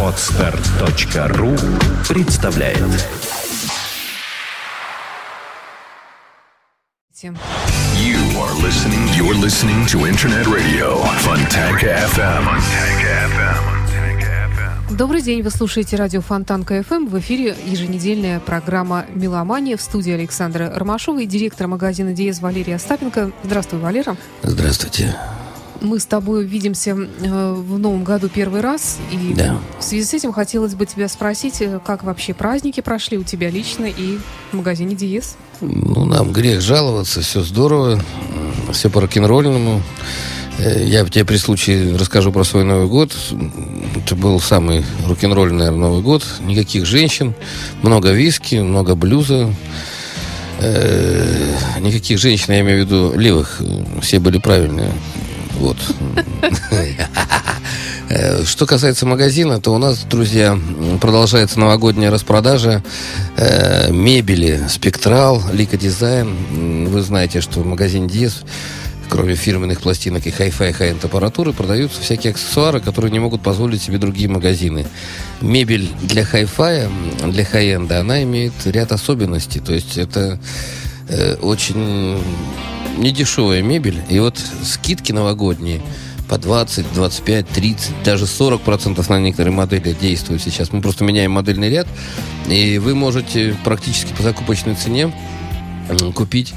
Отстар.ру представляет You are listening, you're listening to Internet Radio Fontanka FM. Fontanka FM. Добрый день, вы слушаете радио Фонтанка FM. В эфире еженедельная программа «Меломания» в студии Александра Ромашова и директор магазина «Диез» Валерия Остапенко. Здравствуй, Валера. Здравствуйте мы с тобой видимся э, в новом году первый раз. И да. в связи с этим хотелось бы тебя спросить, э, как вообще праздники прошли у тебя лично и в магазине Диес? Ну, нам грех жаловаться, все здорово, все по рок-н-ролльному. Э, я тебе при случае расскажу про свой Новый год. Это был самый рок-н-ролльный, наверное, Новый год. Никаких женщин, много виски, много блюза. никаких женщин, я имею в виду левых, все были правильные. Вот. Э, что касается магазина, то у нас, друзья, продолжается новогодняя распродажа э, мебели Spectral, Лика Дизайн. Вы знаете, что в магазине Диес кроме фирменных пластинок и хай-фай, хай-энд аппаратуры, продаются всякие аксессуары, которые не могут позволить себе другие магазины. Мебель для хай-фая, для хай-энда, она имеет ряд особенностей. То есть это э, очень недешевая мебель. И вот скидки новогодние по 20, 25, 30, даже 40 процентов на некоторые модели действуют сейчас. Мы просто меняем модельный ряд, и вы можете практически по закупочной цене купить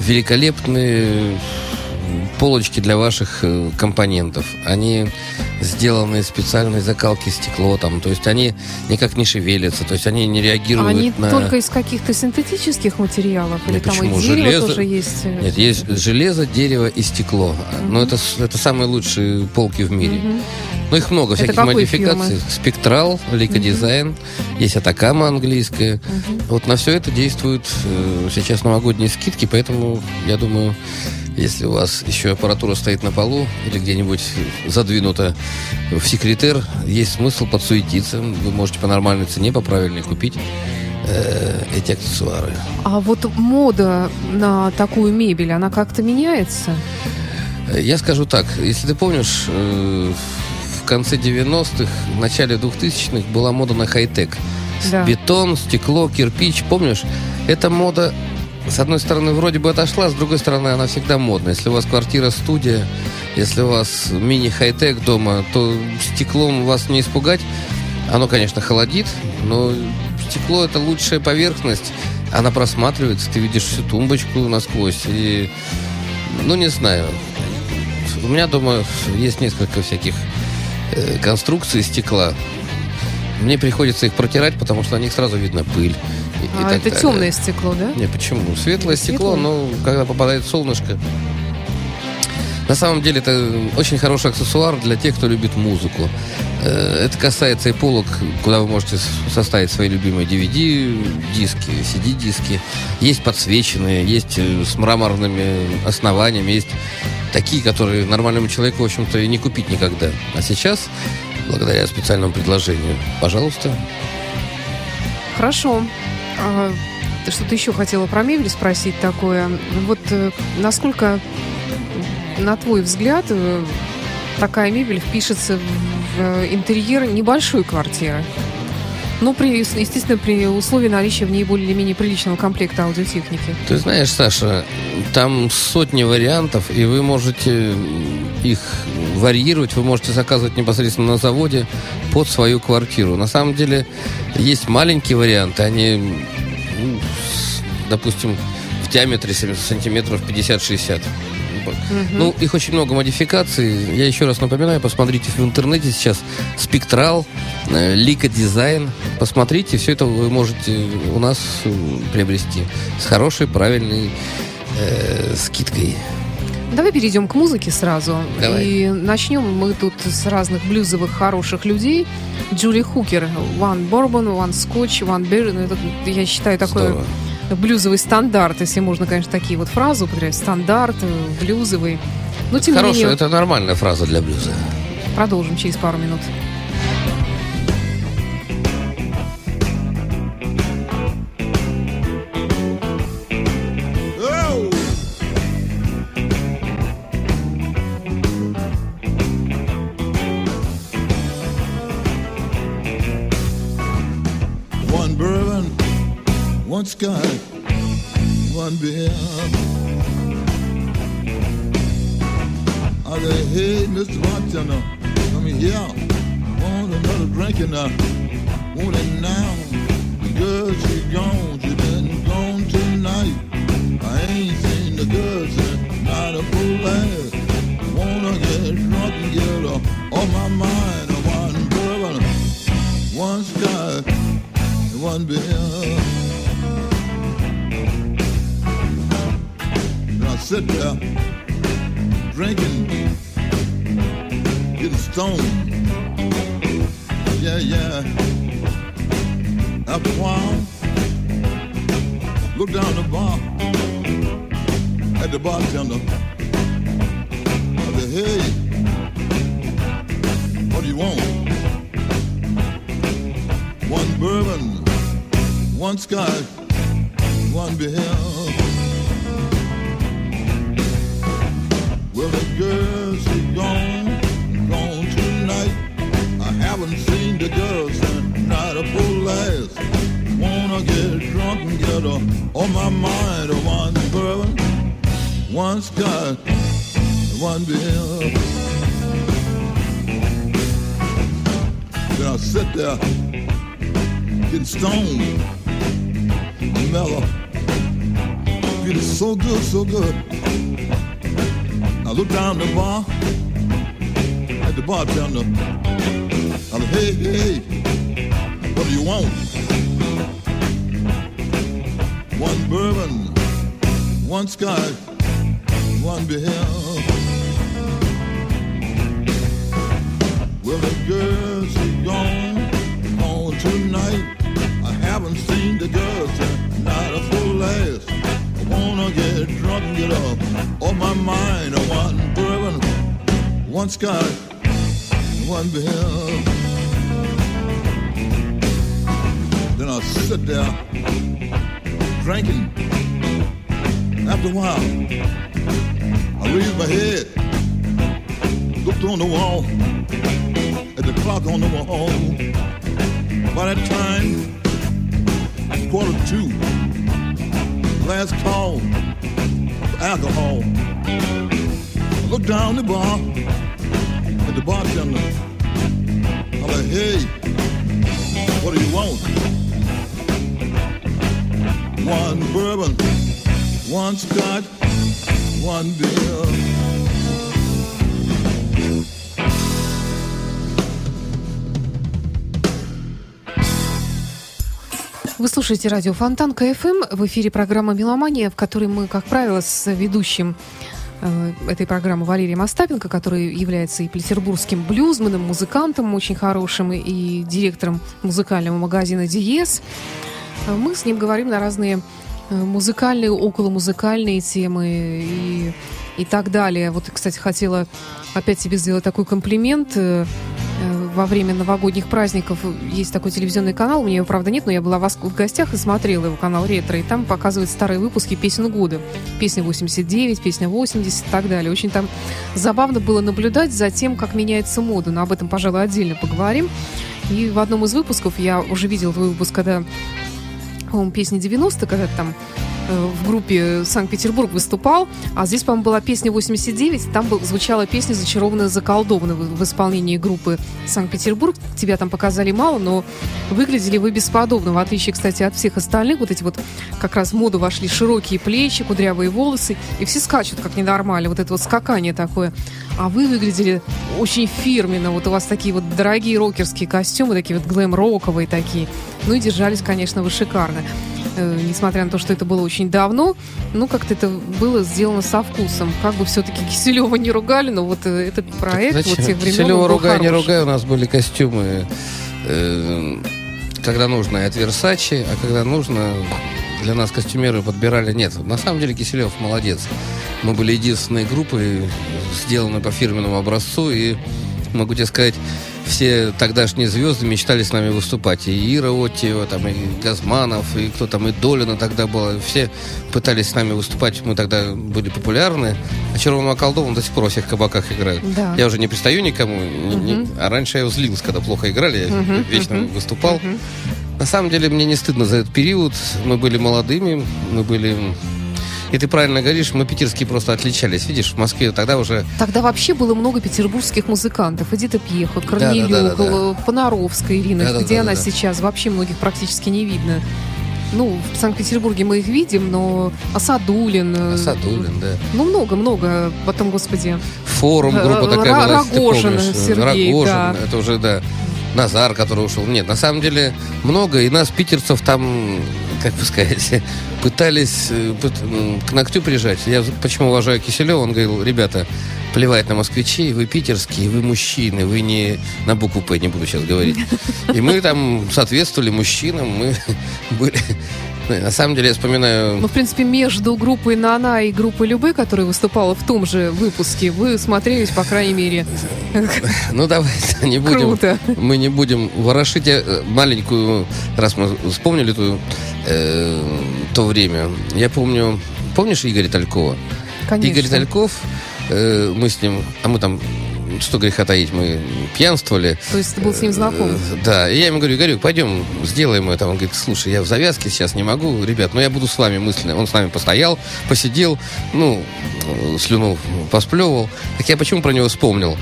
великолепные полочки для ваших э, компонентов. Они сделаны из специальной закалки стекло, там, то есть они никак не шевелятся, то есть они не реагируют они на... только из каких-то синтетических материалов? Или Нет, там почему? и дерево железо... тоже есть? Э? Нет, есть железо, дерево и стекло. Угу. Но это, это самые лучшие полки в мире. Угу. Ну, их много, всяких модификаций. Фирмы? Спектрал, Лика Дизайн, угу. есть Атакама английская. Угу. Вот на все это действуют э, сейчас новогодние скидки, поэтому, я думаю, если у вас еще аппаратура стоит на полу или где-нибудь задвинута в секретер, есть смысл подсуетиться. Вы можете по нормальной цене, по правильной купить э, эти аксессуары. А вот мода на такую мебель, она как-то меняется? Я скажу так, если ты помнишь, э, в конце 90-х, в начале 2000-х была мода на хай-тек. Да. Бетон, стекло, кирпич, помнишь? Эта мода с одной стороны, вроде бы отошла, с другой стороны, она всегда модная. Если у вас квартира-студия, если у вас мини-хай-тек дома, то стеклом вас не испугать. Оно, конечно, холодит, но стекло – это лучшая поверхность. Она просматривается, ты видишь всю тумбочку насквозь. И, ну, не знаю. У меня дома есть несколько всяких э, конструкций стекла. Мне приходится их протирать, потому что на них сразу видно пыль. И, а и это далее. темное стекло, да? Не, почему? Светлое стекло, но когда попадает солнышко. На самом деле это очень хороший аксессуар для тех, кто любит музыку. Э, это касается и полок, куда вы можете составить свои любимые DVD-диски, CD-диски. Есть подсвеченные, есть э, с мраморными основаниями, есть такие, которые нормальному человеку, в общем-то, и не купить никогда. А сейчас, благодаря специальному предложению, пожалуйста. Хорошо. А, что-то еще хотела про мебель спросить такое. Вот э, насколько, на твой взгляд, э, такая мебель впишется в интерьер небольшой квартиры? Ну, при, естественно, при условии наличия в ней более или менее приличного комплекта аудиотехники. Ты знаешь, Саша, там сотни вариантов, и вы можете их варьировать, вы можете заказывать непосредственно на заводе под свою квартиру. На самом деле, есть маленькие варианты, они, ну, допустим, в диаметре сантиметров 50-60. Угу. Ну, их очень много модификаций. Я еще раз напоминаю, посмотрите в интернете сейчас спектрал, э, лика дизайн. Посмотрите, все это вы можете у нас приобрести с хорошей, правильной э, скидкой. Давай перейдем к музыке сразу. Давай. И начнем мы тут с разных блюзовых хороших людей. Джули Хукер. One Bourbon, One Scotch, One Beer. Ну, это, я считаю, такое Здорово блюзовый стандарт, если можно, конечно, такие вот фразы употреблять. Стандарт, блюзовый. Но, тем Хорошая, не менее... это нормальная фраза для блюза. Продолжим через пару минут. Sky, one beyond. I say, hey, Mr. Bartender, come here. Want another drink and I want it now. One scotch, one beer. Then I sit there drinking. After a while, I raised my head, looked on the wall, at the clock on the wall. By that time, quarter two, last call for alcohol. I looked down the bar at the bartender. I'm like, hey, what do you want? One bourbon, one scotch, one beer. Вы слушаете радио Фонтан КФМ. В эфире программа «Меломания», в которой мы, как правило, с ведущим этой программы Валерием Остапенко, который является и петербургским блюзменом, музыкантом очень хорошим, и директором музыкального магазина «Диез». Э, Мы с ним говорим на разные э, музыкальные, околомузыкальные темы и, и так далее. Вот, кстати, хотела опять тебе сделать такой комплимент. Во время новогодних праздников есть такой телевизионный канал, у меня его, правда, нет, но я была в гостях и смотрела его канал «Ретро», и там показывают старые выпуски песен года. Песня 89, песня 80 и так далее. Очень там забавно было наблюдать за тем, как меняется мода, но об этом, пожалуй, отдельно поговорим. И в одном из выпусков, я уже видела твой выпуск, когда по-моему, песни 90 когда там в группе Санкт-Петербург выступал, а здесь, по-моему, была песня 89, там был, звучала песня «Зачарованная, заколдованная» в, в исполнении группы Санкт-Петербург. Тебя там показали мало, но выглядели вы бесподобно, в отличие, кстати, от всех остальных. Вот эти вот как раз в моду вошли широкие плечи, кудрявые волосы, и все скачут как ненормально, вот это вот скакание такое. А вы выглядели очень фирменно, вот у вас такие вот дорогие рокерские костюмы, такие вот глэм-роковые такие. Ну и держались, конечно, вы шикарно. Э, несмотря на то, что это было очень давно, ну, как-то это было сделано со вкусом. Как бы все-таки Киселева не ругали, но вот э, этот проект Зачем? вот тех времен Киселева ругай, не ругай, у нас были костюмы, э, когда нужно, и от Версачи, а когда нужно, для нас костюмеры подбирали. Нет, на самом деле Киселев молодец. Мы были единственной группой, сделанной по фирменному образцу, и могу тебе сказать, все тогдашние звезды мечтали с нами выступать. И Ира Оттиева, там, и Газманов, и кто там, и Долина тогда была. Все пытались с нами выступать. Мы тогда были популярны. А Червоного Колдова до сих пор во всех кабаках играют. Да. Я уже не пристаю никому. не- не- а раньше я злился, когда плохо играли. Я Мгм, вечно мгм, выступал. Мгм. На самом деле мне не стыдно за этот период. Мы были молодыми, мы были... И ты правильно говоришь, мы питерские просто отличались. Видишь, в Москве тогда уже... Тогда вообще было много петербургских музыкантов. Эдита Пьеха, да, Корнелюк, да, да. Понаровская Ирина. Да, да, Где да, она да, да. сейчас? Вообще многих практически не видно. Ну, в Санкт-Петербурге мы их видим, но Асадулин. э, Садулин, да. Ну, много-много. Потом, господи. Форум, группа такая была, если ты Рогожин помнишь. Сергей, Рогожин, да. это уже, да. Назар, который ушел. Нет, на самом деле много, и нас, питерцев, там, как бы сказать, пытались э, к ногтю прижать. Я почему уважаю Киселева, он говорил, ребята, плевать на москвичей, вы питерские, вы мужчины, вы не на букву П, не буду сейчас говорить. И мы там соответствовали мужчинам, мы были... На самом деле, я вспоминаю... Ну, в принципе, между группой Нана и группой Любы, которая выступала в том же выпуске, вы смотрелись, по крайней мере, Ну, давай не будем. круто. Мы не будем ворошить э, маленькую, раз мы вспомнили ту, э, то время. Я помню, помнишь Игоря Талькова? Конечно. Игорь Тальков, э, мы с ним, а мы там, что греха таить, мы пьянствовали. То есть ты был с ним знаком? Э, Да, и я ему говорю, Игорек, пойдем, сделаем это. Он говорит, слушай, я в завязке сейчас не могу, ребят, но я буду с вами мысленно. Он с нами постоял, посидел, ну, слюну посплевывал. Так я почему про него вспомнил?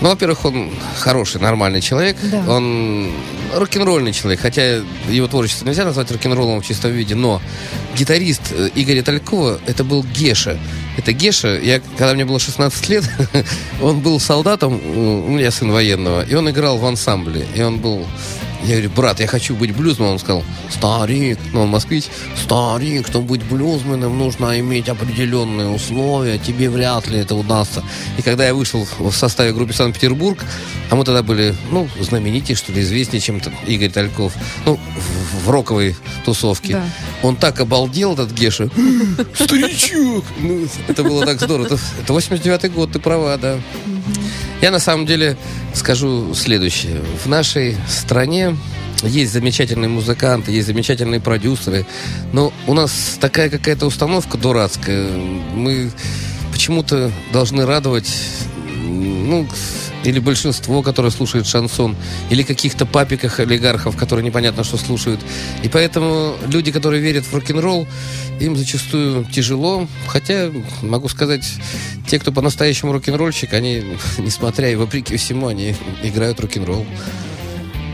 Ну, во-первых, он хороший, нормальный человек. Да. Он рок-н-ролльный человек, хотя его творчество нельзя назвать рок-н-роллом в чистом виде, но гитарист э, Игоря Талькова это был Геша. Это Геша, я, когда мне было 16 лет, он был солдатом, у меня сын военного, и он играл в ансамбле. И он был я говорю, брат, я хочу быть блюзменом. Он сказал, старик, ну он москвич, старик, чтобы быть блюзменом, нужно иметь определенные условия, тебе вряд ли это удастся. И когда я вышел в составе группы Санкт-Петербург, а мы тогда были, ну, знаменитее, что ли, известнее, чем Игорь Тальков, ну, в, в роковой тусовке. Да. Он так обалдел, этот Геша. Старичок! Ну, это было так здорово. Это, это 89-й год, ты права, да. Я на самом деле скажу следующее. В нашей стране есть замечательные музыканты, есть замечательные продюсеры, но у нас такая какая-то установка дурацкая. Мы почему-то должны радовать, ну, или большинство, которое слушает шансон, или каких-то папиках олигархов, которые непонятно что слушают. И поэтому люди, которые верят в рок-н-ролл, им зачастую тяжело. Хотя, могу сказать, те, кто по-настоящему рок-н-ролльщик, они, несмотря и вопреки всему, они играют рок-н-ролл.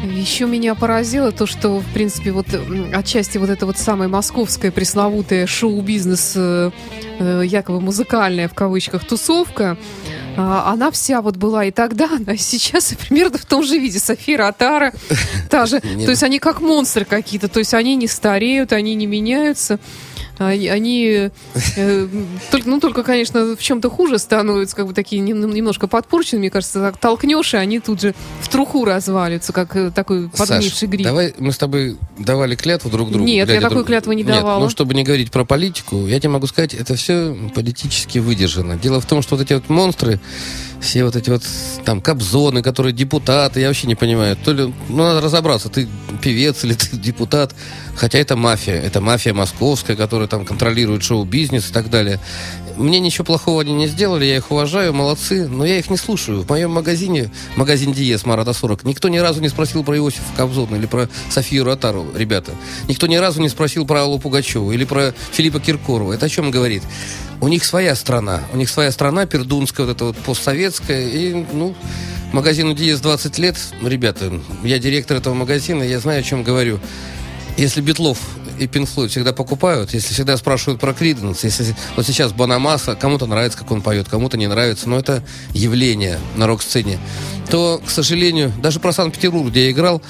Еще меня поразило то, что, в принципе, вот отчасти вот это вот самое московское пресловутое шоу-бизнес, э, э, якобы музыкальная, в кавычках, тусовка, а, она вся вот была и тогда, она и сейчас и примерно в том же виде. София Ротара, та же. То есть они как монстры какие-то, то есть они не стареют, они не меняются. А, Они э, только, ну, только, конечно, в чем-то хуже становятся, как бы такие нем- немножко подпорченные, мне кажется, так толкнешь, и они тут же в труху разваливаются, как э, такой подгнивший гриб. давай мы с тобой давали клятву друг другу. Нет, я такой друг- клятвы не Нет, давала. ну, чтобы не говорить про политику, я тебе могу сказать, это все политически выдержано. Дело в том, что вот эти вот монстры, все вот эти вот там кобзоны, которые депутаты, я вообще не понимаю. То ли, ну, надо разобраться, ты певец или ты депутат. Хотя это мафия, это мафия московская, которая там контролирует шоу-бизнес и так далее. Мне ничего плохого они не сделали, я их уважаю, молодцы, но я их не слушаю. В моем магазине, магазин Диес Марата 40, никто ни разу не спросил про Иосифа Кобзона или про Софию Ротару, ребята. Никто ни разу не спросил про Аллу Пугачеву или про Филиппа Киркорова. Это о чем говорит? У них своя страна. У них своя страна, пердунская, вот эта вот постсоветская. И, ну, магазину Диес 20 лет. Ребята, я директор этого магазина, я знаю, о чем говорю. Если Битлов и Флойд всегда покупают, если всегда спрашивают про Криденс, если вот сейчас Банамаса, кому-то нравится, как он поет, кому-то не нравится, но это явление на рок-сцене, то, к сожалению, даже про Санкт-Петербург, где я играл,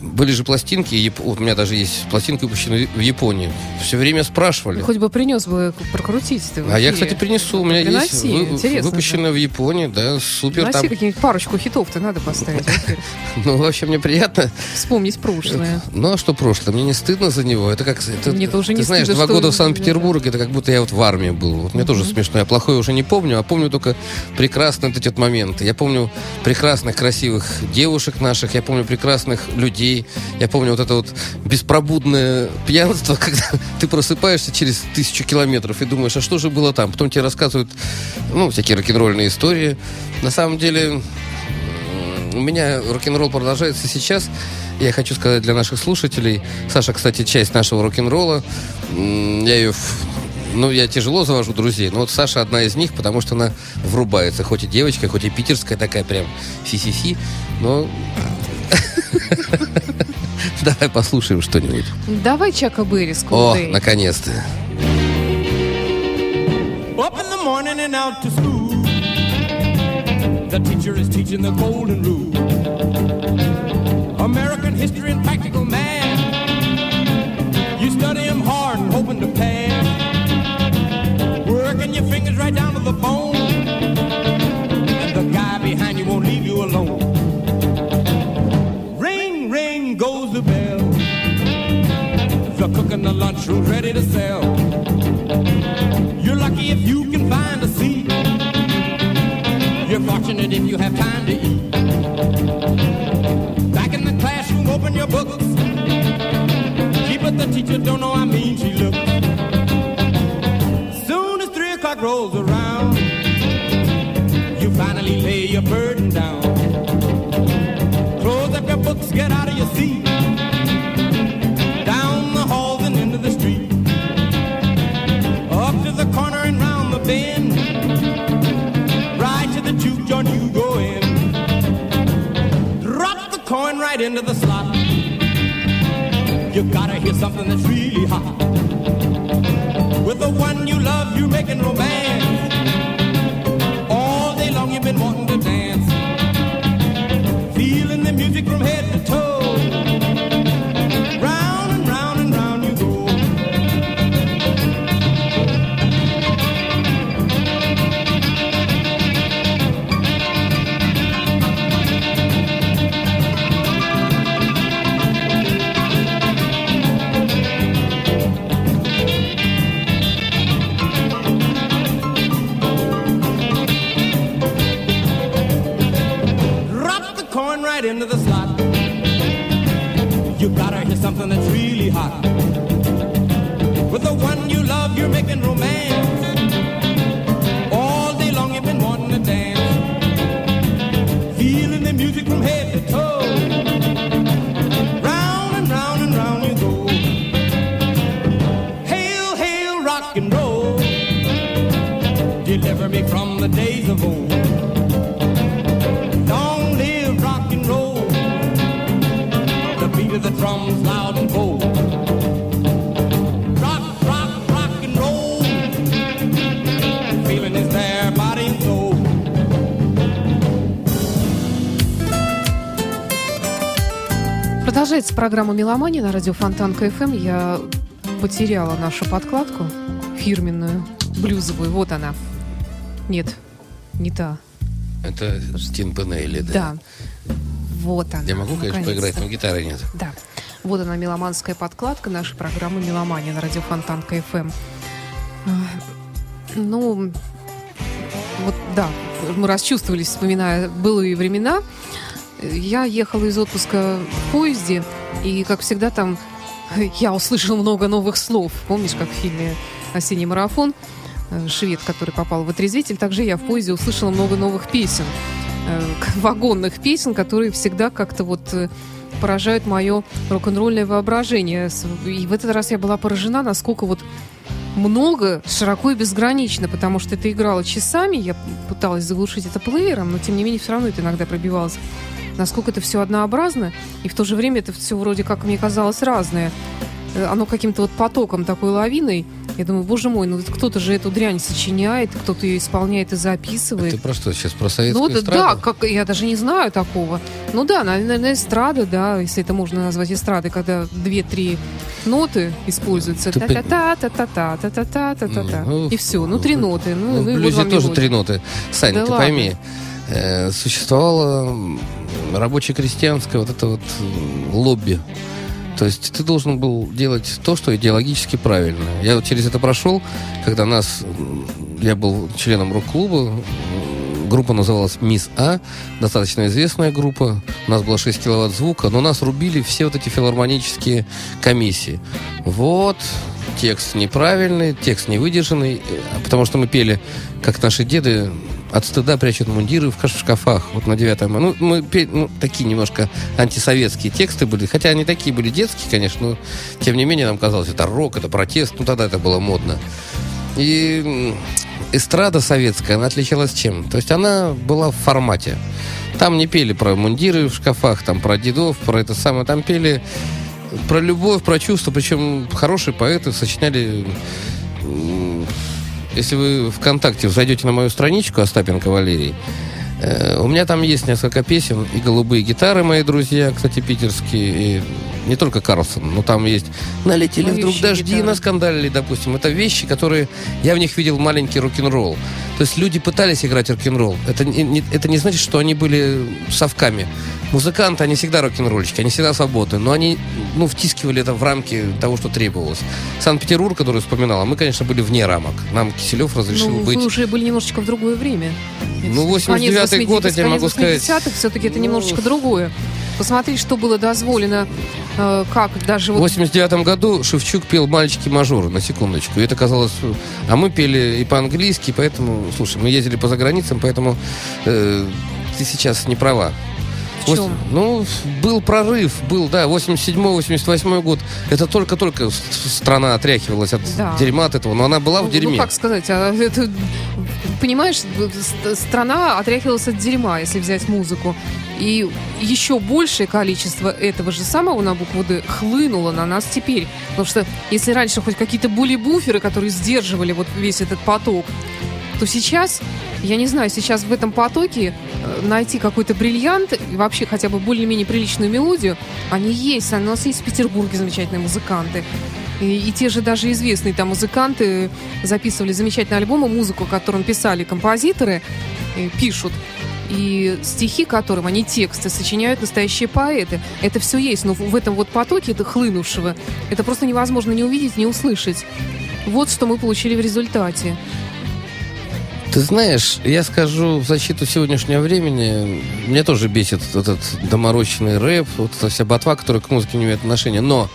были же пластинки, Яп- вот у меня даже есть пластинка, выпущенная в Японии. Все время спрашивали. Хоть бы принес бы прокрутить. А я, кстати, принесу. У меня Приноси, есть вы- выпущенная в Японии, да, супер. Носи Там, какие-нибудь парочку хитов-то надо поставить. ну, вообще, мне приятно. Вспомнить прошлое. Ну, а что прошлое? Мне не стыдно за него. Это как... Это, Мне тоже ты не знаешь, стыдно, два года в Санкт-Петербурге, это как будто я вот в армии был. Вот мне тоже смешно. Я плохое уже не помню, а помню только прекрасные вот эти моменты. Я помню прекрасных, красивых девушек наших, я помню прекрасных людей, я помню вот это вот беспробудное пьянство, когда ты просыпаешься через тысячу километров и думаешь, а что же было там? Потом тебе рассказывают, ну, всякие рок-н-ролльные истории. На самом деле, у меня рок-н-ролл продолжается сейчас. Я хочу сказать для наших слушателей. Саша, кстати, часть нашего рок-н-ролла. Я ее... Ну, я тяжело завожу друзей, но вот Саша одна из них, потому что она врубается. Хоть и девочка, хоть и питерская такая прям фи-фи-фи. Но... Давай послушаем что-нибудь. Давай Чака Берри с О, наконец-то. Up in the morning and out to school. The teacher is teaching the golden rule. American history and practical math. You study 'em hard and hoping to pass. Working your fingers right down to the bone. The cook in the lunchroom's ready to sell. You're lucky if you can find a seat. You're fortunate if you have time to eat. Back in the classroom, open your books. Keep it, the teacher don't know how mean she into the slot. You gotta hear something that's really hot. With the one you love, you're making romance. All day long you've been wanting to dance. Продолжается программа «Меломания» на радио Фонтанка FM. Я потеряла нашу подкладку фирменную, блюзовую. Вот она. Нет, не та. Это Стин Пенелли, да? Да. Вот она. Я могу, конечно, поиграть, но гитары нет. Да. Вот она, меломанская подкладка нашей программы «Меломания» на радио Фонтанка FM. А, Ну, вот да, мы расчувствовались, вспоминая былые времена. Я ехала из отпуска в поезде, и, как всегда, там я услышала много новых слов. Помнишь, как в фильме «Осенний марафон» швед, который попал в отрезвитель, также я в поезде услышала много новых песен, э, вагонных песен, которые всегда как-то вот э, поражают мое рок-н-ролльное воображение. И в этот раз я была поражена, насколько вот много, широко и безгранично, потому что это играло часами, я пыталась заглушить это плеером, но тем не менее все равно это иногда пробивалось. Насколько это все однообразно, и в то же время это все вроде как мне казалось разное. Э, Оно каким-то вот потоком такой лавиной. Я думаю, боже мой, ну кто-то же эту дрянь сочиняет, кто-то ее исполняет и записывает. Ты про что сейчас? Про Ну советскую да, эстраду? да, как, я даже не знаю такого. Ну да, наверное, эстрада, да, если это можно назвать эстрадой, когда две-три ноты используются. Ты пон- Та-та-та, та-та-та, та-та-та, та-та-та. Ну, И все, ну три ноты. Ну, Ну, в ну и вот блюзе вам тоже три ноты. Сань, Да ты ладно. пойми, э, существовало м, рабоче-крестьянское вот это вот лобби. То есть ты должен был делать то, что идеологически правильно. Я вот через это прошел, когда нас... Я был членом рок-клуба, группа называлась «Мисс А», достаточно известная группа, у нас было 6 киловатт звука, но нас рубили все вот эти филармонические комиссии. Вот, текст неправильный, текст невыдержанный, э, потому что мы пели, как наши деды, от стыда прячут мундиры в шкафах. Вот на 9 мая. Ну, мы ну, такие немножко антисоветские тексты были. Хотя они такие были детские, конечно, но тем не менее нам казалось, это рок, это протест. Ну, тогда это было модно. И эстрада советская, она отличалась чем? То есть она была в формате. Там не пели про мундиры в шкафах, там про дедов, про это самое. Там пели про любовь, про чувства. Причем хорошие поэты сочиняли... Если вы ВКонтакте зайдете на мою страничку Остапенко Валерий, у меня там есть несколько песен и голубые гитары, мои друзья, кстати, питерские, и не только Карлсон, но там есть «Налетели вдруг Поющие дожди, гитары. наскандалили», допустим. Это вещи, которые... Я в них видел маленький рок-н-ролл. То есть люди пытались играть рок-н-ролл. Это не, это не значит, что они были совками. Музыканты, они всегда рок-н-ролльщики, они всегда свободны, но они, ну, втискивали это в рамки того, что требовалось. Санкт-Петербург, который вспоминал, а мы, конечно, были вне рамок. Нам Киселев разрешил Ну, быть... вы уже были немножечко в другое время. Ну, 89-й год, я тебе могу сказать. все-таки это Ну, немножечко другое. Посмотри, что было дозволено, э, как даже В вот 89 году Шевчук пел «Мальчики-мажоры», на секундочку. И это казалось... А мы пели и по-английски, поэтому... Слушай, мы ездили по заграницам, поэтому э, ты сейчас не права. в чем? Ну, был прорыв, был, да, 87-88 год. Это только-только страна отряхивалась от Да. дерьма от этого, но она была в Ну, дерьме. Ну, как сказать, а это, понимаешь, ст- страна отряхивалась от дерьма, если взять музыку. И еще большее количество этого же самого на букву «Д» хлынуло на нас теперь. Потому что если раньше хоть какие-то были буферы, которые сдерживали вот весь этот поток, то сейчас, я не знаю, сейчас в этом потоке э, найти какой-то бриллиант, и вообще хотя бы более-менее приличную мелодию, они есть. У нас есть в Петербурге замечательные музыканты. И, и те же даже известные там музыканты записывали замечательные альбомы, музыку, которым писали композиторы, э, пишут. И стихи которым, они тексты, сочиняют настоящие поэты. Это все есть, но в этом вот потоке это хлынувшего, это просто невозможно не увидеть, не услышать. Вот что мы получили в результате. Ты знаешь, я скажу в защиту сегодняшнего времени, меня тоже бесит этот доморощенный рэп, вот эта вся ботва, которая к музыке не имеет отношения, но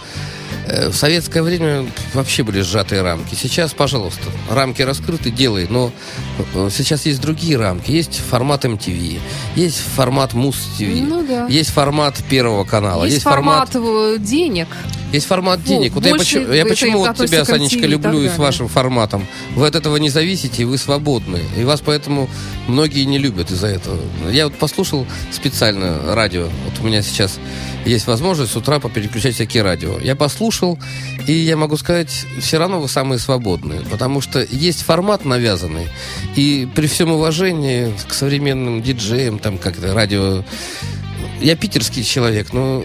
в советское время вообще были сжатые рамки. Сейчас, пожалуйста, рамки раскрыты, делай, но э, сейчас есть другие рамки. Есть формат MTV, есть формат Муз-ТВ, Ну да. есть формат Первого канала, Есть, есть, формат, э, денег. есть формат Ну, денег. Вот я почему, я почему вот тебя, Санечка, люблю и с вашим форматом. Вы от этого не зависите, вы свободны. И вас поэтому многие не любят из-за этого. Я вот послушал специально радио. Вот у меня сейчас есть возможность с утра попереключать всякие радио. Я послушал, и я могу сказать, все равно вы самые свободные. Потому что есть формат навязанный. И при всем уважении к современным диджеям, там как-то радио я питерский человек, но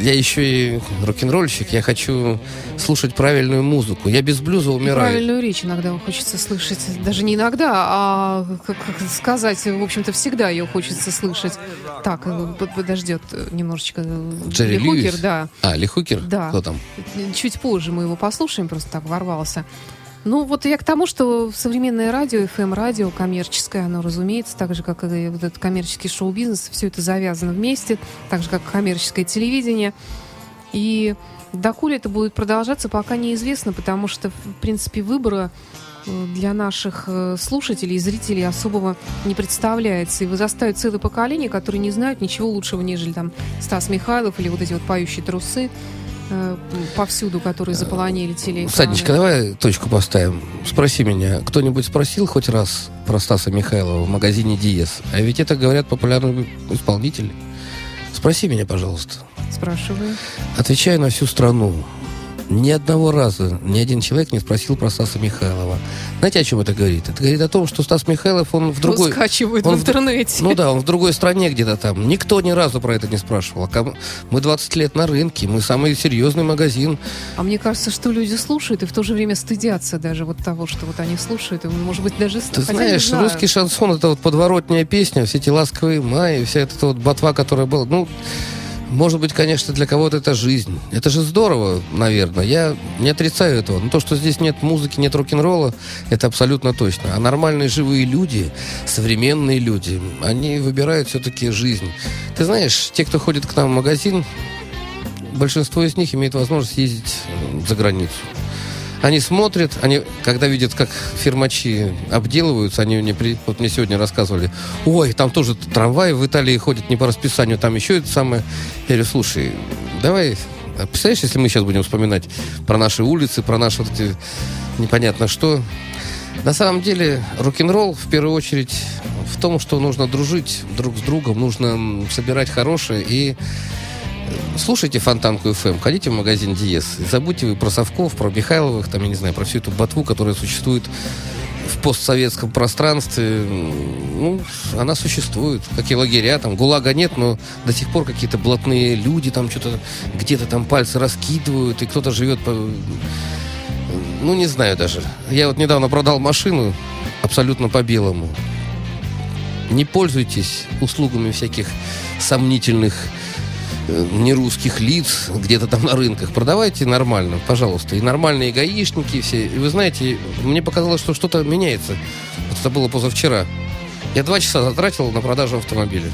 я еще и рок-н-ролльщик. Я хочу слушать правильную музыку. Я без блюза И умираю. правильную речь иногда хочется слышать. Даже не иногда, а как, как сказать, в общем-то, всегда ее хочется слышать. Так, э, под- подождет э, немножечко. э, Джерри Ли Хукер, да. А, Ли Хукер? Да. Кто там? Чуть позже мы его послушаем, просто так ворвался. Ну, вот я к тому, что современное радио, FM-радио, коммерческое, оно, разумеется, так же, как и вот этот коммерческий шоу-бизнес, все это завязано вместе, так же, как коммерческое телевидение. И доколе это будет продолжаться, пока неизвестно, потому что, в принципе, выбора э, для наших э, слушателей и зрителей особого не представляется. И вырастают целое поколение, которые не знают ничего лучшего, нежели там Стас Михайлов или вот эти вот поющие трусы э, повсюду, которые заполонили телеэкраны. Санечка, давай точку поставим. Спроси меня, кто-нибудь спросил хоть раз про Стаса Михайлова в магазине Диес? А ведь это, говорят, популярный исполнитель. Спроси меня, пожалуйста. Спрашиваю. Отвечаю на всю страну. Ни одного раза ни один человек не спросил про Стаса Михайлова. Знаете, о чем это говорит? Это говорит о том, что Стас Михайлов, он в другой... скачивают он в интернете. Ну да, он в другой стране где-то там. Никто ни разу про это не спрашивал. А Мы 20 лет на рынке, мы самый серьезный магазин. А мне кажется, что люди слушают и в то же время стыдятся даже вот того, что вот они слушают. И, может быть, даже... Ты хотя знаешь, русский шансон это вот подворотняя песня, все эти ласковые маи, вся эта вот ботва, которая была. Ну, может быть, конечно, для кого-то это жизнь. Это же здорово, наверное. Я не отрицаю этого. Но то, что здесь нет музыки, нет рок-н-ролла, это абсолютно точно. А нормальные живые люди, современные люди, они выбирают все-таки жизнь. Ты знаешь, те, кто ходит к нам в магазин, большинство из них имеет возможность ездить за границу. Они смотрят, они, когда видят, как фирмачи обделываются, они мне, при- вот мне сегодня рассказывали, ой, там тоже трамваи в Италии ходят не по расписанию, там еще это самое. Я говорю, слушай, давай, а представляешь, если мы сейчас будем вспоминать про наши улицы, про наши вот эти непонятно что. На самом деле, рок-н-ролл в первую очередь в том, что нужно дружить друг с другом, нужно собирать хорошее и слушайте Фонтанку FM, ходите в магазин Диез. И забудьте вы про Совков, про Михайловых, там, я не знаю, про всю эту ботву, которая существует в постсоветском пространстве. Ну, она существует. Какие лагеря, там, ГУЛАГа нет, но до сих пор какие-то блатные люди там что-то где-то там пальцы раскидывают, и кто-то живет по... Ну, не знаю даже. Я вот недавно продал машину абсолютно по белому. Не пользуйтесь услугами всяких сомнительных нерусских лиц где-то там на рынках. Продавайте нормально, пожалуйста. И нормальные гаишники все. И вы знаете, мне показалось, что что-то меняется. Это было позавчера. Я два часа затратил на продажу автомобиля.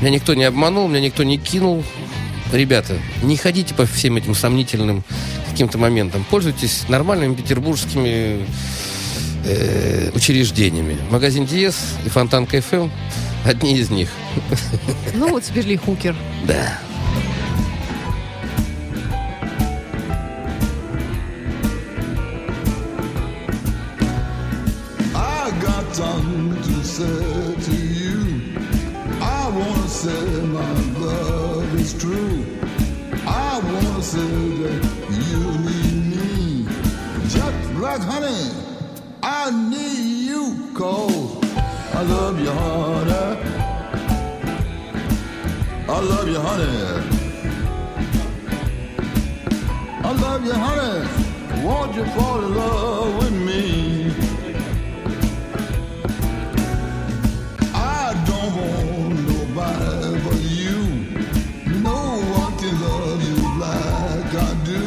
Меня никто не обманул, меня никто не кинул. Ребята, не ходите по всем этим сомнительным каким-то моментам. Пользуйтесь нормальными петербургскими э, учреждениями. Магазин Диез и Фонтанка ФМ одни из них. Ну вот теперь Ли Хукер. Да. I got something I love you, honey. I love you, honey. Won't you fall in love with me? I don't want nobody but you. No one can love you like I do.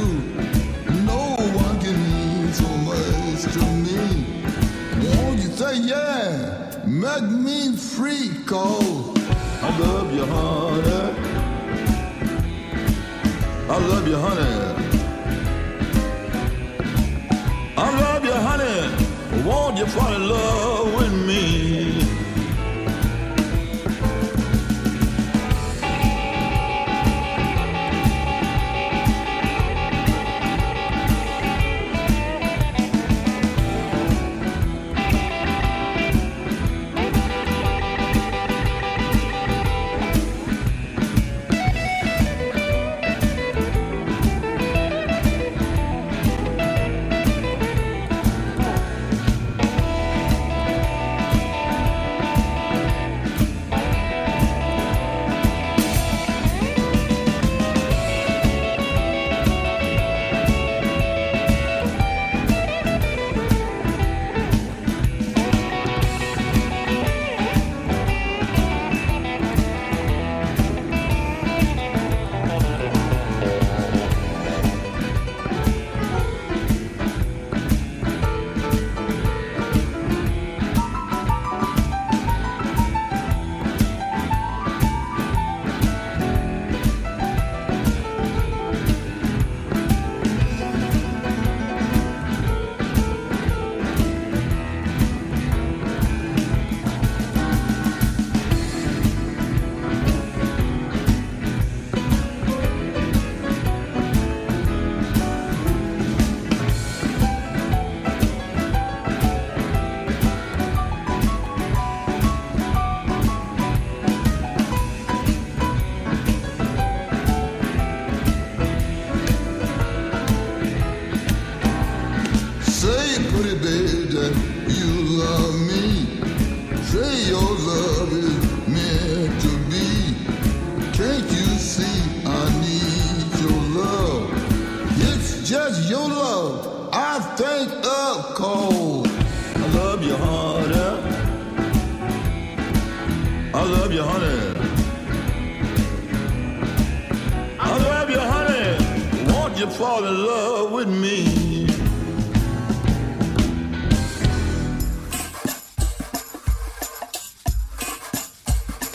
No one can mean so much to me. Won't you say yeah? Make me free, cause I love you, honey. I love you, honey. I love you, honey. Won't you fall in love with me?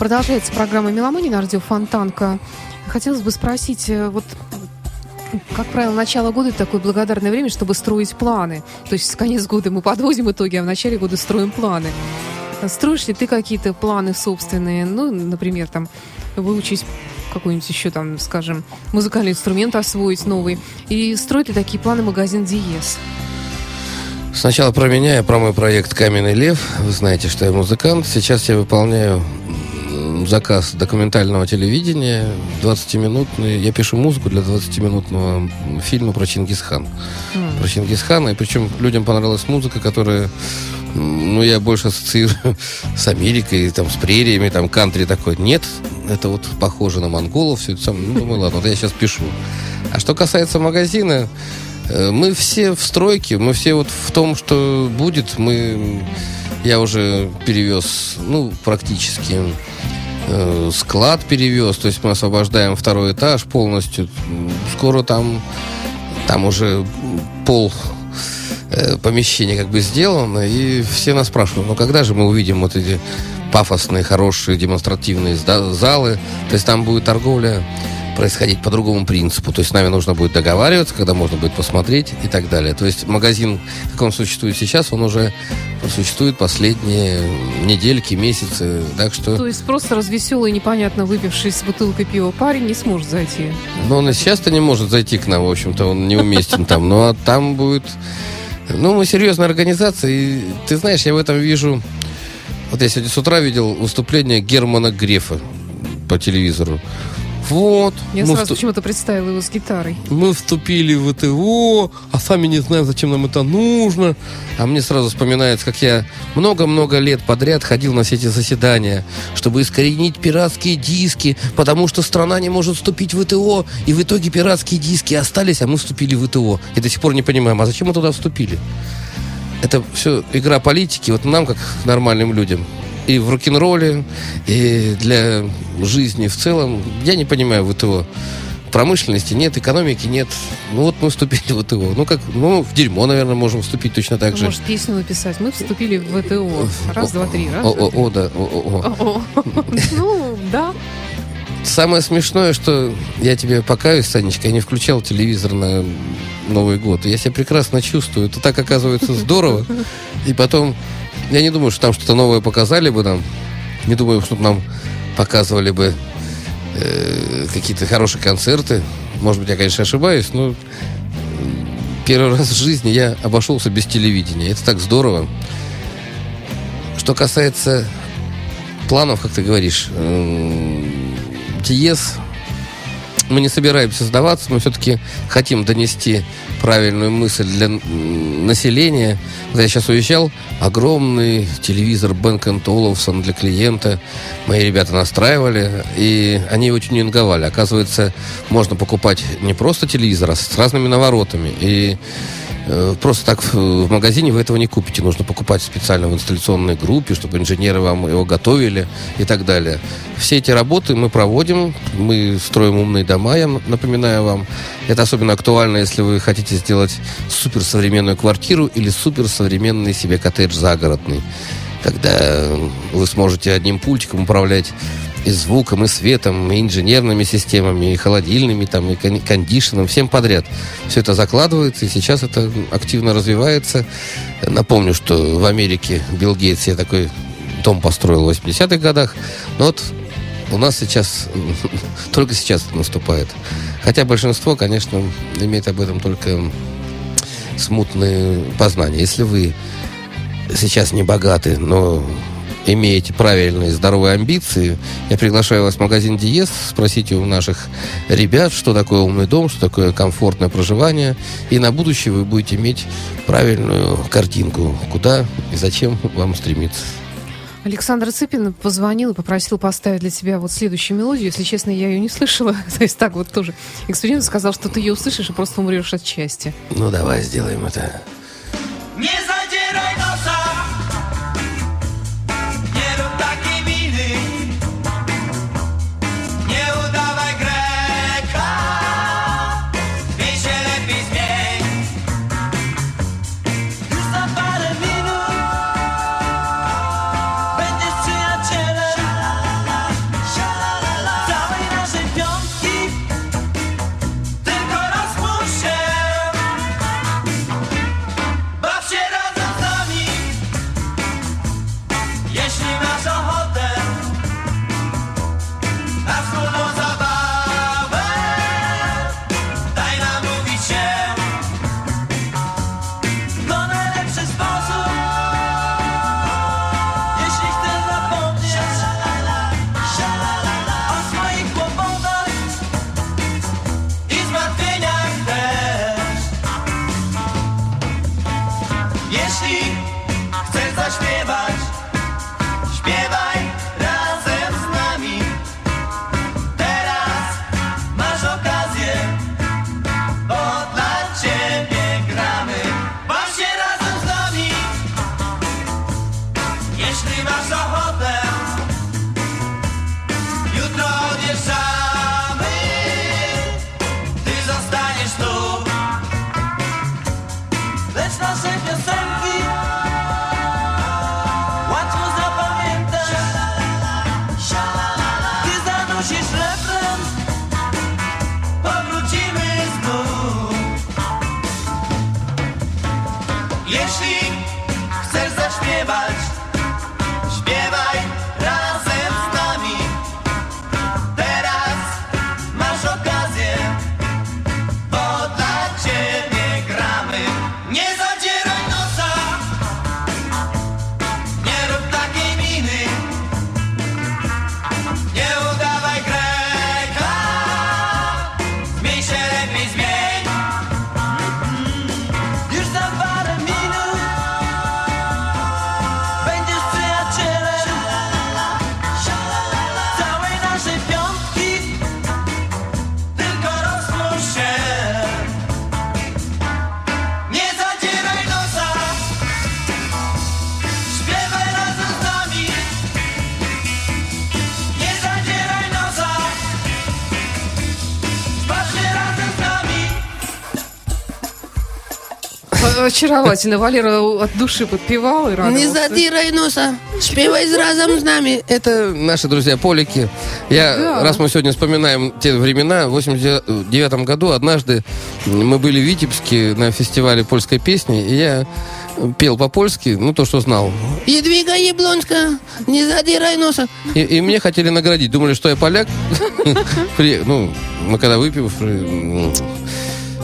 Продолжается программа «Меломания» на радио Фонтанка. Хотелось бы спросить, э, вот Как правило, начало года это такое благодарное время, чтобы строить планы. То есть с конец года мы подводим итоги, а в начале года строим планы. Строишь ли ты какие-то планы собственные? Ну, например, там, выучить какой-нибудь еще там, скажем, музыкальный инструмент освоить новый. И строит ли такие планы магазин Диез? Сначала про меня, про мой проект «Каменный лев». Вы знаете, что я музыкант. Сейчас я выполняю заказ документального телевидения 20-минутный. Я пишу музыку для 20-минутного фильма про Чингисхан. Mm. Про Чингисхана. И причем людям понравилась музыка, которая ну, я больше ассоциирую с Америкой, там, с прериями, там, кантри такой. Нет, это вот похоже на монголов, все это самое. Ну, думаю, ладно, вот я сейчас пишу. А что касается магазина, э, мы все в стройке, мы все вот в том, что будет, мы... Я уже перевез, ну, практически э, склад перевез, то есть мы освобождаем второй этаж полностью. Скоро там, там уже пол э, помещения как бы сделано, и все нас спрашивают, ну когда же мы увидим вот эти пафосные, хорошие, демонстративные залы. То есть там будет торговля происходить по другому принципу. То есть с нами нужно будет договариваться, когда можно будет посмотреть и так далее. То есть магазин, как он существует сейчас, он уже существует последние недельки, месяцы. Так что... То есть просто развеселый, непонятно выпивший с бутылкой пива парень не сможет зайти? Ну, он и сейчас-то не может зайти к нам, в общем-то, он неуместен там. Ну, а там будет... Ну, мы серьезная организация, и ты знаешь, я в этом вижу вот я сегодня с утра видел выступление Германа Грефа по телевизору. Вот. Я сразу вступ... почему-то представила его с гитарой. Мы вступили в ВТО, а сами не знаем, зачем нам это нужно. А мне сразу вспоминается, как я много-много лет подряд ходил на все эти заседания, чтобы искоренить пиратские диски, потому что страна не может вступить в ВТО, и в итоге пиратские диски остались, а мы вступили в ВТО. И до сих пор не понимаем, а зачем мы туда вступили? это все игра политики, вот нам, как нормальным людям, и в рок-н-ролле, и для жизни в целом. Я не понимаю ВТО. Промышленности нет, экономики нет. Ну вот мы вступили в ВТО. Ну как, ну в дерьмо, наверное, можем вступить точно так же. Может, песню написать. Мы вступили в ВТО. Раз, два, три. Раз, о, о, о, да. О, о. Ну, да. Самое смешное, что я тебе покаюсь, Санечка, я не включал телевизор на Новый год. Я себя прекрасно чувствую. Это так оказывается здорово. И потом, я не думаю, что там что-то новое показали бы нам. Не думаю, что нам показывали бы э, какие-то хорошие концерты. Может быть, я, конечно, ошибаюсь, но первый раз в жизни я обошелся без телевидения. Это так здорово. Что касается планов, как ты говоришь, э, Диез мы не собираемся сдаваться, мы все-таки хотим донести правильную мысль для населения. Когда я сейчас уезжал, огромный телевизор Бенк Olufsen для клиента. Мои ребята настраивали, и они его тюнинговали. Оказывается, можно покупать не просто телевизор, а с разными наворотами. И просто так в магазине вы этого не купите. Нужно покупать специально в инсталляционной группе, чтобы инженеры вам его готовили и так далее. Все эти работы мы проводим. Мы строим умные дома, я напоминаю вам. Это особенно актуально, если вы хотите сделать суперсовременную квартиру или суперсовременный себе коттедж загородный. Тогда вы сможете одним пультиком управлять и звуком, и светом, и инженерными системами, и холодильными, там, и кондишеном, всем подряд. Все это закладывается, и сейчас это активно развивается. Напомню, что в Америке Билл Гейтс я такой дом построил в 80-х годах. Но вот у нас сейчас, только сейчас это наступает. Хотя большинство, конечно, имеет об этом только смутные познания. Если вы сейчас не богаты, но имеете правильные здоровые амбиции, я приглашаю вас в магазин Диез, спросите у наших ребят, что такое умный дом, что такое комфортное проживание, и на будущее вы будете иметь правильную картинку, куда и зачем вам стремиться. Александр Цыпин позвонил и попросил поставить для тебя вот следующую мелодию. Если честно, я ее не слышала. То есть так вот тоже. Эксперимент сказал, что ты ее услышишь и просто умрешь от счастья. Ну, давай сделаем это. Не задирай Очаровательно. Валера от души подпевал и радовался. Не задирай носа, спевай разом с нами. Это наши друзья-полики. Я, Да. раз мы сегодня вспоминаем те времена, в 89 году однажды мы были в Витебске на фестивале польской песни, и я пел по-польски, ну, то, что знал. И двигай, Яблонска, не задирай носа. И, и мне хотели наградить. Думали, что я поляк. Ну, мы когда выпившие, м,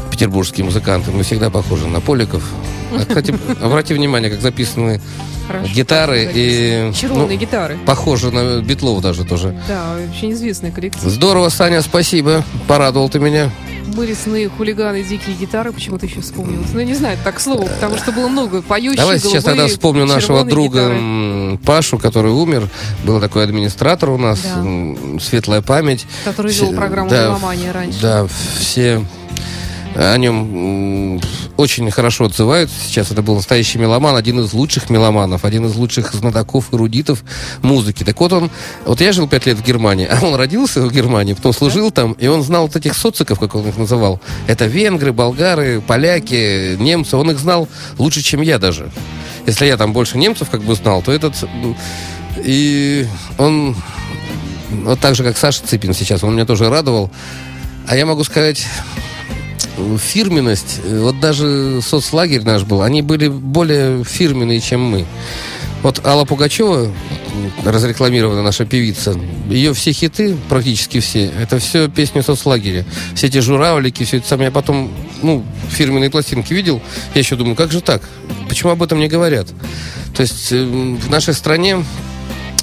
петербургские музыканты, мы всегда похожи на поликов. А, Кстати, обрати внимание, как записаны Хорошо. гитары и... Ну, гитары. Похоже на Битлов даже тоже. Да, очень известный коллектив. Здорово, Саня, спасибо. Порадовал ты меня. Лесные хулиганы, дикие гитары, почему-то еще вспомнилось. Ну, не знаю, так слово, потому что было много поющих, Давай сейчас голубые, тогда вспомню нашего друга гитары. Пашу, который умер. Был такой администратор у нас. Да. Светлая память. Который вел программу да, «Меломания» раньше. Да, все о нем очень хорошо отзываются. Сейчас это был настоящий меломан, один из лучших меломанов, один из лучших знатоков, эрудитов музыки. Так вот он, вот я жил пять лет в Германии, а он родился в Германии, потом служил там, и он знал вот этих социков, как он их называл. Это венгры, болгары, поляки, немцы. Он их знал лучше, чем я даже. Если я там больше немцев как бы знал, то этот... И он вот так же, как Саша Цыпин сейчас, он меня тоже радовал. А я могу сказать, фирменность, э, вот даже соцлагерь наш был, они были более фирменные, чем мы. Вот Алла Пугачева, м, разрекламированная наша певица, ее все хиты, практически все, это все песни соцлагеря. Все эти журавлики, все это самое. Я потом, ну, фирменные пластинки видел, я еще думаю, как же так? Почему об этом не говорят? То есть э, в нашей стране